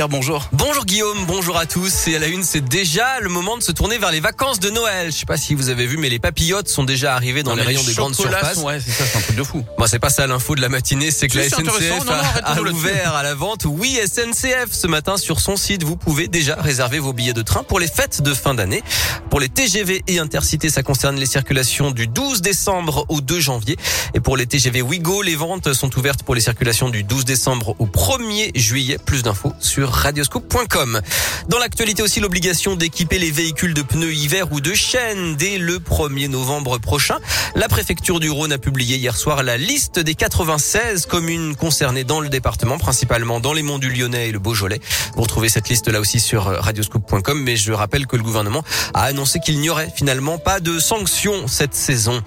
Pierre, bonjour. Bonjour Guillaume, bonjour à tous. Et à la une, c'est déjà le moment de se tourner vers les vacances de Noël. Je sais pas si vous avez vu, mais les papillotes sont déjà arrivées dans les rayons des grandes surfaces. Ouais, c'est ça, c'est un truc de fou. Bon, c'est pas ça l'info de la matinée, c'est que la. SNCF Non, non, a, ouvert à la vente. Oui, SNCF, ce matin sur son site, vous pouvez déjà réserver vos billets de train pour les fêtes de fin d'année. Pour les TGV et Intercités, ça concerne les circulations du 12 décembre au 2 janvier. Et pour les TGV Ouigo, les ventes sont ouvertes pour les circulations du 12 décembre au 1er juillet. Plus d'infos sur radioscope.com. Dans l'actualité aussi, l'obligation d'équiper les véhicules de pneus hiver ou de chaînes dès le 1er novembre prochain. La préfecture du Rhône a publié hier soir la liste des 96 communes concernées dans le département, principalement dans les monts du Lyonnais et le Beaujolais. Vous retrouvez cette liste là aussi sur radioscope.com, mais je rappelle que le gouvernement a annoncé qu'il n'y aurait finalement pas de sanctions cette saison.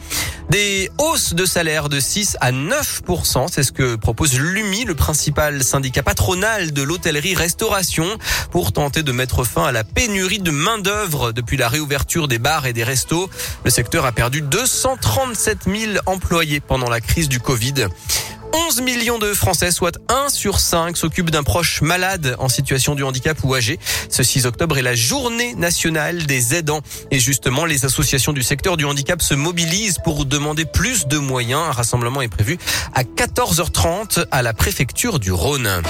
Des hausses de salaire de 6 à 9% c'est ce que propose l'UMI, le principal syndicat patronal de l'hôtellerie-restauration, pour tenter de mettre fin à la pénurie de main-d'œuvre depuis la réouverture des bars et des restos. Le secteur a perdu 237 000 employés pendant la crise du Covid. 11 millions de Français, soit 1 sur 5, s'occupent d'un proche malade en situation de handicap ou âgé. Ce 6 octobre est la journée nationale des aidants. Et justement, les associations du secteur du handicap se mobilisent pour demander plus de moyens. Un rassemblement est prévu à 14h30 à la préfecture du Rhône.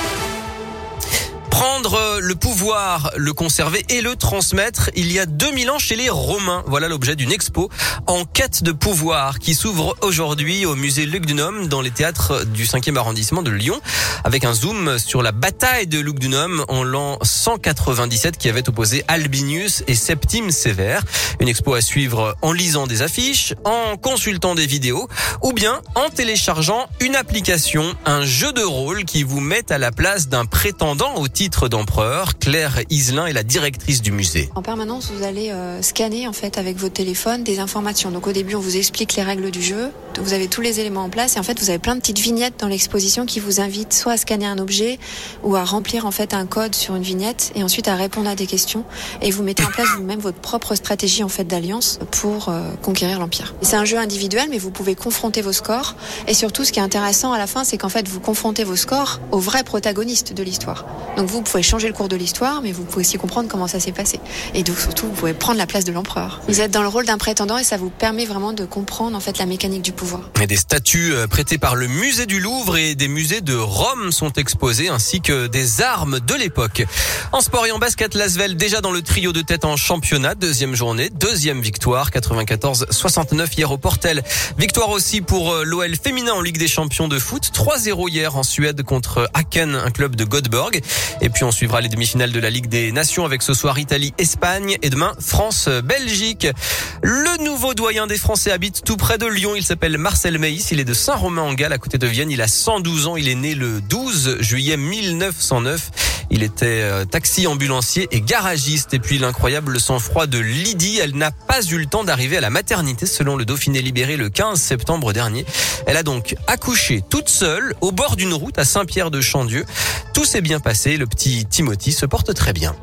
Prendre le pouvoir, le conserver et le transmettre il y a 2000 ans chez les Romains. Voilà l'objet d'une expo en quête de pouvoir qui s'ouvre aujourd'hui au musée Lugdunum dans les théâtres du 5e arrondissement de Lyon avec un zoom sur la bataille de Lugdunum en l'an 197 qui avait opposé Albinius et Septime Sévère. Une expo à suivre en lisant des affiches, en consultant des vidéos ou bien en téléchargeant une application, un jeu de rôle qui vous met à la place d'un prétendant au titre d'empereur. Claire Iselin est la directrice du musée. En permanence, vous allez euh, scanner en fait avec votre téléphone des informations. Donc au début, on vous explique les règles du jeu. Vous avez tous les éléments en place et en fait, vous avez plein de petites vignettes dans l'exposition qui vous invitent soit à scanner un objet ou à remplir en fait un code sur une vignette et ensuite à répondre à des questions. Et vous mettez en place vous-même votre propre stratégie en fait d'alliance pour euh, conquérir l'empire. C'est un jeu individuel, mais vous pouvez confronter vos scores. Et surtout, ce qui est intéressant à la fin, c'est qu'en fait, vous confrontez vos scores aux vrais protagonistes de l'histoire. Donc vous pouvez changer le cours de l'histoire, mais vous pouvez aussi comprendre comment ça s'est passé. Et donc surtout, vous pouvez prendre la place de l'empereur. Vous êtes dans le rôle d'un prétendant et ça vous permet vraiment de comprendre en fait la mécanique du pouvoir. Et des statues euh, prêtées par le musée du Louvre et des musées de Rome sont exposées, ainsi que des armes de l'époque. En sport et en basket, Lasvel déjà dans le trio de tête en championnat, deuxième journée, deuxième victoire, 94-69 hier au Portel. Victoire aussi pour euh, l'OL féminin en Ligue des Champions de foot, 3-0 hier en Suède contre Aken, un club de Göteborg. Et puis on suivra les demi-finales de la Ligue des Nations avec ce soir Italie-Espagne et demain France-Belgique. Le nouveau doyen des Français habite tout près de Lyon. Il s'appelle Marcel Meis. Il est de Saint-Romain-en-Galles à côté de Vienne. Il a 112 ans. Il est né le 12 juillet 1909. Il était euh, taxi ambulancier et garagiste. Et puis l'incroyable sang-froid de Lydie. Elle n'a pas eu le temps d'arriver à la maternité selon le Dauphiné libéré le 15 septembre dernier. Elle a donc accouché toute seule au bord d'une route à Saint-Pierre de Chandieu. Tout s'est bien passé. Le petit Timothy se porte très bien.